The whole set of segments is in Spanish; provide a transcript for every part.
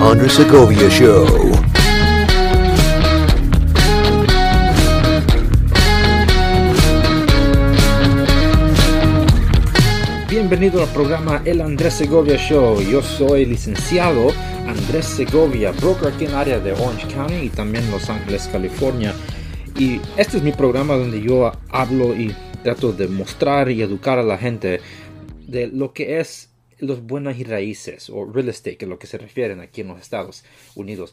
Andres Segovia Show. Bienvenido al programa El Andrés Segovia Show. Yo soy licenciado Andrés Segovia, broker aquí en el área de Orange County y también Los Ángeles, California. Y este es mi programa donde yo hablo y trato de mostrar y educar a la gente de lo que es los buenos y raíces o real estate, que es lo que se refieren aquí en los Estados Unidos.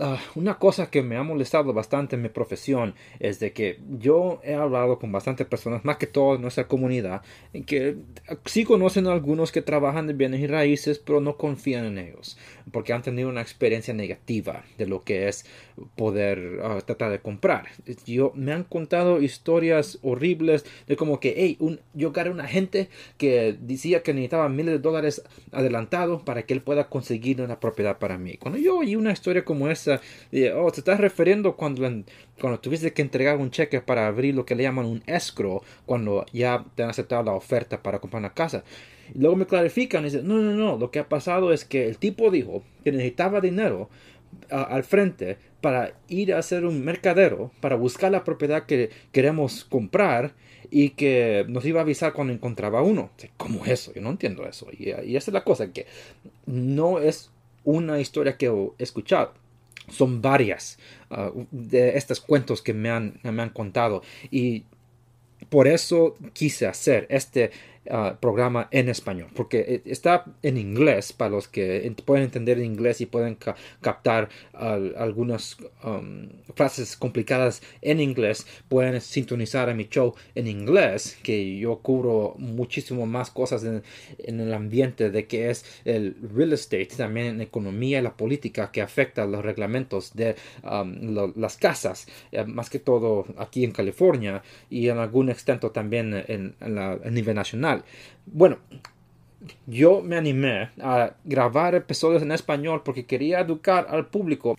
Ah, una cosa que me ha molestado bastante en mi profesión es de que yo he hablado con bastantes personas, más que todo en nuestra comunidad, que sí conocen a algunos que trabajan de bienes y raíces, pero no confían en ellos, porque han tenido una experiencia negativa de lo que es poder ah, tratar de comprar. Yo, me han contado historias horribles de como que, hey, un, yo a una gente que decía que necesitaba miles de dólares adelantado para que él pueda conseguir una propiedad para mí. Cuando yo oí una historia como esa, dije, oh, te estás refiriendo cuando, cuando tuviste que entregar un cheque para abrir lo que le llaman un escrow, cuando ya te han aceptado la oferta para comprar una casa. Y luego me clarifican y dicen, no, no, no, lo que ha pasado es que el tipo dijo que necesitaba dinero al frente para ir a hacer un mercadero, para buscar la propiedad que queremos comprar y que nos iba a avisar cuando encontraba uno. ¿Cómo es eso? Yo no entiendo eso. Y, esa es la cosa, que no es una historia que he escuchado. Son varias ah, de estos cuentos que me han, me han contado. Y por eso quise hacer este Ah, programa en español, porque eh, está en inglés para los que pueden entender inglés y pueden captar algunas um, frases complicadas en inglés, pueden sintonizar a mi show en inglés, que yo cubro muchísimo más cosas en, el ambiente de que es el real estate, también en economía y la política que afecta los reglamentos de um, las casas, eh, más que todo aquí en California y en algún extento también en, la, a nivel nacional. Bueno, yo me animé a grabar episodios en español porque quería educar al público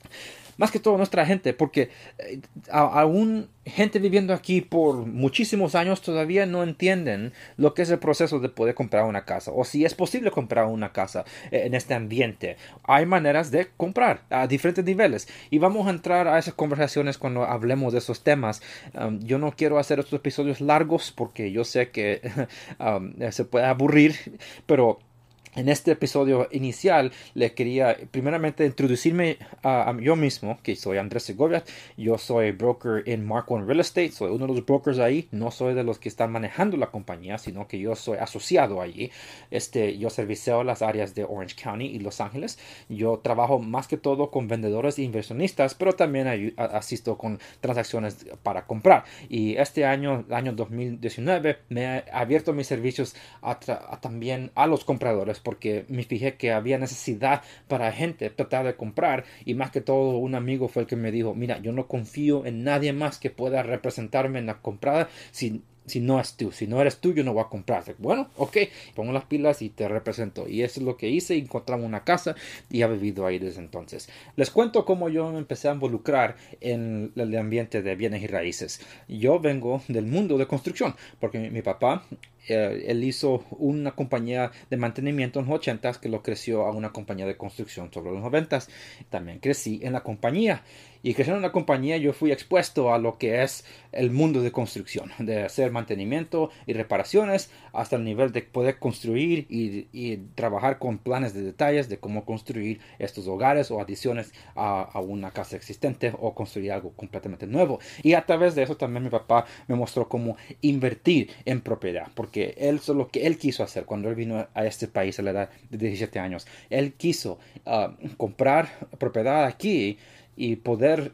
más que todo nuestra gente, porque eh, aún gente viviendo aquí por muchísimos años todavía no entienden lo que es el proceso de poder comprar una casa o si es posible comprar una casa eh, en este ambiente. Hay maneras de comprar a diferentes niveles y vamos a entrar a esas conversaciones cuando hablemos de esos temas. Um, yo no quiero hacer estos episodios largos porque yo sé que um, se puede aburrir, pero en este episodio inicial le quería primeramente introducirme a, yo mismo, que soy Andrés Segovia, yo soy broker en Mark One Real Estate, soy uno de los brokers ahí, no soy de los que están manejando la compañía, sino que yo soy asociado allí. Este, yo servicio las áreas de Orange County y Los Ángeles. Yo trabajo más que todo con vendedores e inversionistas, pero también asisto con transacciones para comprar. Y este año, el año 2019, me he abierto mis servicios también a los compradores porque me fijé que había necesidad para gente tratar de comprar y más que todo un amigo fue el que me dijo mira yo no confío en nadie más que pueda representarme en la comprada si si no es tú, si no eres tú, yo no voy a comprarte. Bueno, ok, pongo las pilas y te represento. Y eso es lo que hice, encontramos una casa y he vivido ahí desde entonces. Les cuento cómo yo me empecé a involucrar en el ambiente de bienes y raíces. Yo vengo del mundo de construcción, porque mi, papá eh, él hizo una compañía de mantenimiento en los 80 que lo creció a una compañía de construcción sobre los 90 también crecí en la compañía y creciendo en la compañía yo fui expuesto a lo que es el mundo de construcción, de hacer mantenimiento y reparaciones hasta el nivel de poder construir y, trabajar con planes de detalles de cómo construir estos hogares o adiciones a, una casa existente o construir algo completamente nuevo. Y a través de eso también mi papá me mostró cómo invertir en propiedad, porque él es lo que él quiso hacer cuando él vino a este país a la edad de 17 años. Él quiso ah, comprar propiedad aquí y poder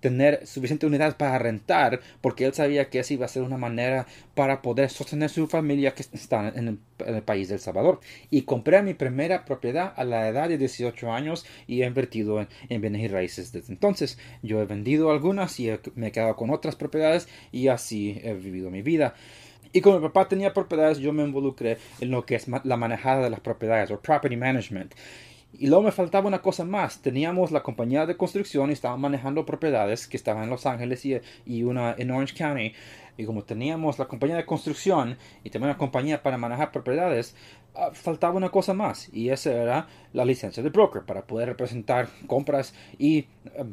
tener suficiente unidad para rentar, porque él sabía que esa iba a ser una manera para poder sostener su familia que está en el, país del Salvador. Y compré mi primera propiedad a la edad de 18 años y he invertido en, bienes y raíces desde entonces. Yo he vendido algunas y me he quedado con otras propiedades y así he vivido mi vida. Y como mi papá tenía propiedades, yo me involucré en lo que es la manejada de las propiedades o property management. Y luego me faltaba una cosa más. Teníamos la compañía de construcción y estaban manejando propiedades que estaban en Los Ángeles y, y, una en Orange County. Y como teníamos la compañía de construcción y también la compañía para manejar propiedades, ah, faltaba una cosa más y esa era la licencia de broker para poder representar compras y eh,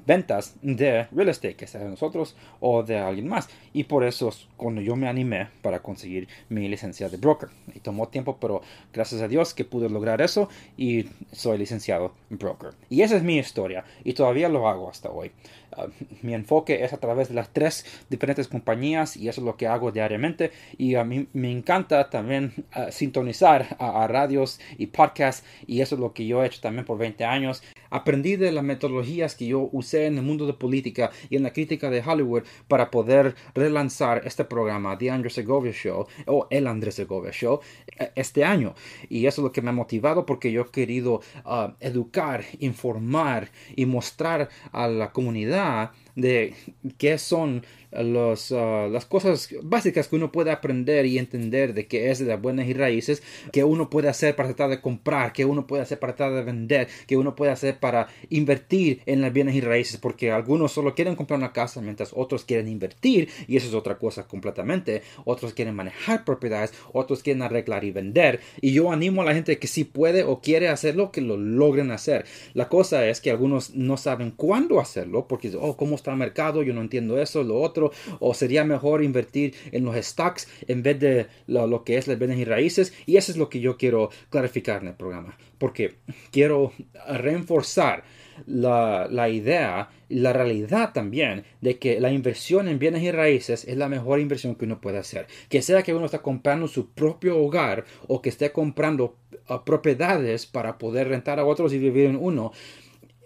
ventas de real estate, que sea de nosotros o de alguien más. Y por eso cuando yo me animé para conseguir mi licencia de broker. Y tomó tiempo, pero gracias a Dios que pude lograr eso y soy licenciado broker. Y esa es mi historia y todavía lo hago hasta hoy. Ah, mi enfoque es a través de las tres diferentes compañías y es lo que hago diariamente. Y a mí me encanta también ah, sintonizar a, radios y podcasts y eso es lo que yo he hecho también por 20 años aprendí de las metodologías que yo usé en el mundo de política y en la crítica de Hollywood para poder relanzar este programa The Andrés Segovia Show o El Andrés Segovia Show eh, este año. Y eso es lo que me ha motivado porque yo he querido ah, educar informar y mostrar a la comunidad de qué son los, uh, las cosas básicas que uno puede aprender y entender de qué es de las buenas y raíces, que uno puede hacer para tratar de comprar, que uno puede hacer para tratar de vender, que uno puede hacer para invertir en las bienes y raíces, porque algunos solo quieren comprar una casa mientras otros quieren invertir y eso es otra cosa completamente. Otros quieren manejar propiedades, otros quieren arreglar y vender. Y yo animo a la gente que si puede o quiere hacerlo, que lo logren hacer. La cosa es que algunos no saben cuándo hacerlo, porque, oh, ¿cómo está el mercado? Yo no entiendo eso, lo otro o sería mejor invertir en los stocks en vez de lo, que es las bienes y raíces y eso es lo que yo quiero clarificar en el programa porque quiero reforzar la, la, idea y la realidad también de que la inversión en bienes y raíces es la mejor inversión que uno puede hacer. Que sea que uno está comprando su propio hogar o que esté comprando uh, propiedades para poder rentar a otros y vivir en uno.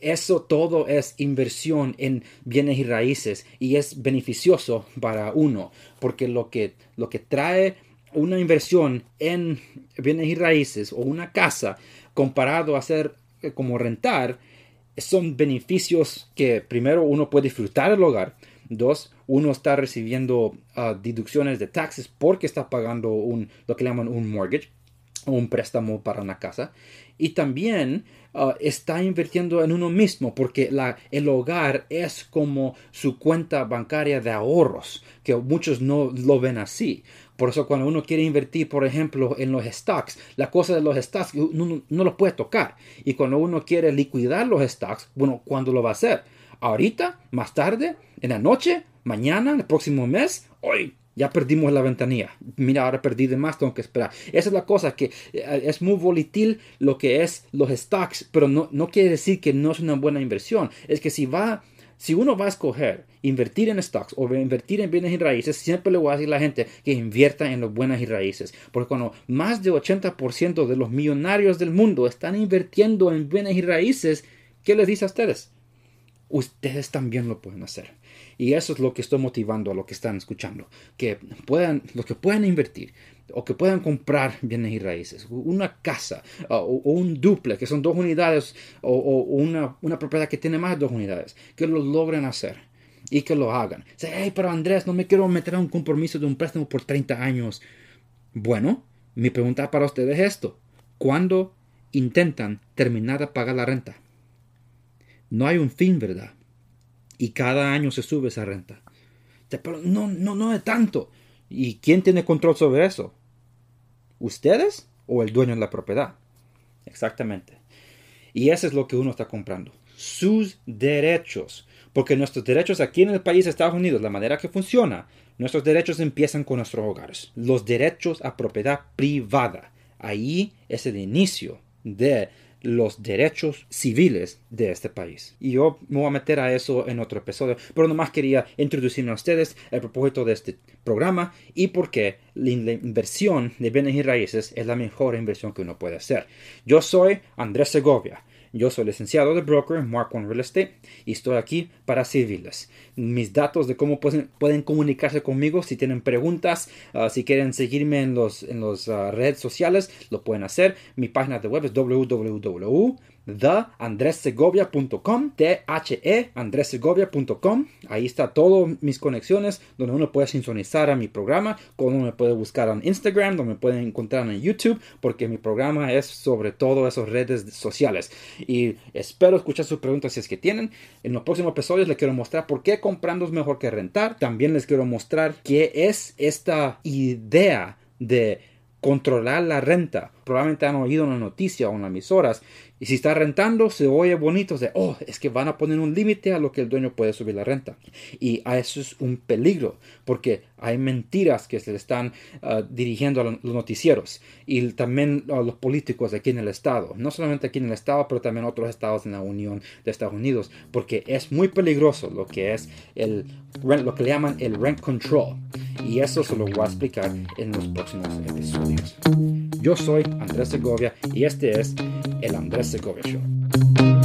Eso todo es inversión en bienes y raíces y es beneficioso para uno, porque lo que, lo que trae una inversión en bienes y raíces o una casa comparado a hacer eh, como rentar, son beneficios que primero uno puede disfrutar el hogar, dos, uno está recibiendo ah, deducciones de taxes porque está pagando un, lo que llaman un mortgage, un préstamo para una casa, y también uh, está invirtiendo en uno mismo porque el hogar es como su cuenta bancaria de ahorros, que muchos no lo ven así. Por eso cuando uno quiere invertir, por ejemplo, en los stocks, la cosa de los stocks no, no lo puede tocar. Y cuando uno quiere liquidar los stocks, bueno, ¿cuándo lo va a hacer? ¿Ahorita? ¿Más tarde? ¿En la noche? ¿Mañana? ¿El próximo mes? Hoy ya perdimos la ventanilla. Mira, ahora perdí de más, tengo que esperar. Esa es la cosa, que eh, es muy volatil lo que es los stocks, pero no, no quiere decir que no es una buena inversión. Es que si va, si uno va a escoger invertir en stocks o invertir en bienes y raíces, siempre le voy a decir a la gente que invierta en los buenas y raíces. Porque cuando más de 80% de los millonarios del mundo están invirtiendo en bienes y raíces, ¿qué les dice a ustedes? Ustedes también lo pueden hacer. Y eso es lo que estoy motivando a los que están escuchando, que puedan, los que puedan invertir o que puedan comprar bienes y raíces, una casa o, un duple, que son dos unidades, o, una, una, propiedad que tiene más de dos unidades, que lo logren hacer y que lo hagan. Hey, pero Andrés, no me quiero meter a un compromiso de un préstamo por 30 años. Bueno, mi pregunta para ustedes es esto. ¿Cuándo intentan terminar de pagar la renta? No hay un fin, ¿verdad? y cada año se sube esa renta. Pero no, no, no es tanto. ¿Y quién tiene control sobre eso? ¿Ustedes o el dueño de la propiedad? Exactamente. Y eso es lo que uno está comprando. Sus derechos. Porque nuestros derechos aquí en el país de Estados Unidos, la manera que funciona, nuestros derechos empiezan con nuestros hogares. Los derechos a propiedad privada. Ahí es el inicio de los derechos civiles de este país. Y yo me voy a meter a eso en otro episodio, pero nomás quería introducirme a ustedes el propósito de este programa y por qué la inversión de bienes y raíces es la mejor inversión que uno puede hacer. Yo soy Andrés Segovia. Yo soy licenciado de broker Mark One Real Estate y estoy aquí para servirles. Mis datos de cómo pueden, comunicarse conmigo si tienen preguntas, ah, si quieren seguirme en los en las ah, redes sociales, lo pueden hacer. Mi página de web es www theandressegovia.com, T-H-E, andressegovia.com. Ahí está todas mis conexiones, donde uno puede sintonizar a mi programa, uno me puede buscar en Instagram, donde me pueden encontrar en YouTube, porque mi programa es sobre todo esas redes sociales. Y espero escuchar sus preguntas si es que tienen. En los próximos episodios les quiero mostrar por qué comprando es mejor que rentar. También les quiero mostrar qué es esta idea de controlar la renta. Probablemente han oído una noticia o en las. Y si está rentando, se oye bonito de, oh, es que van a poner un límite a lo que el dueño puede subir la renta. Y a eso es un peligro, porque hay mentiras que se le están ah, dirigiendo a los noticieros y también a los políticos aquí en el estado. No solamente aquí en el estado, pero también otros estados en la Unión de Estados Unidos, porque es muy peligroso lo que es el lo que le llaman el rent control. Y eso se lo voy a explicar en los próximos episodios. Yo soy Andrés Segovia y este es el Andrés Segovia Show.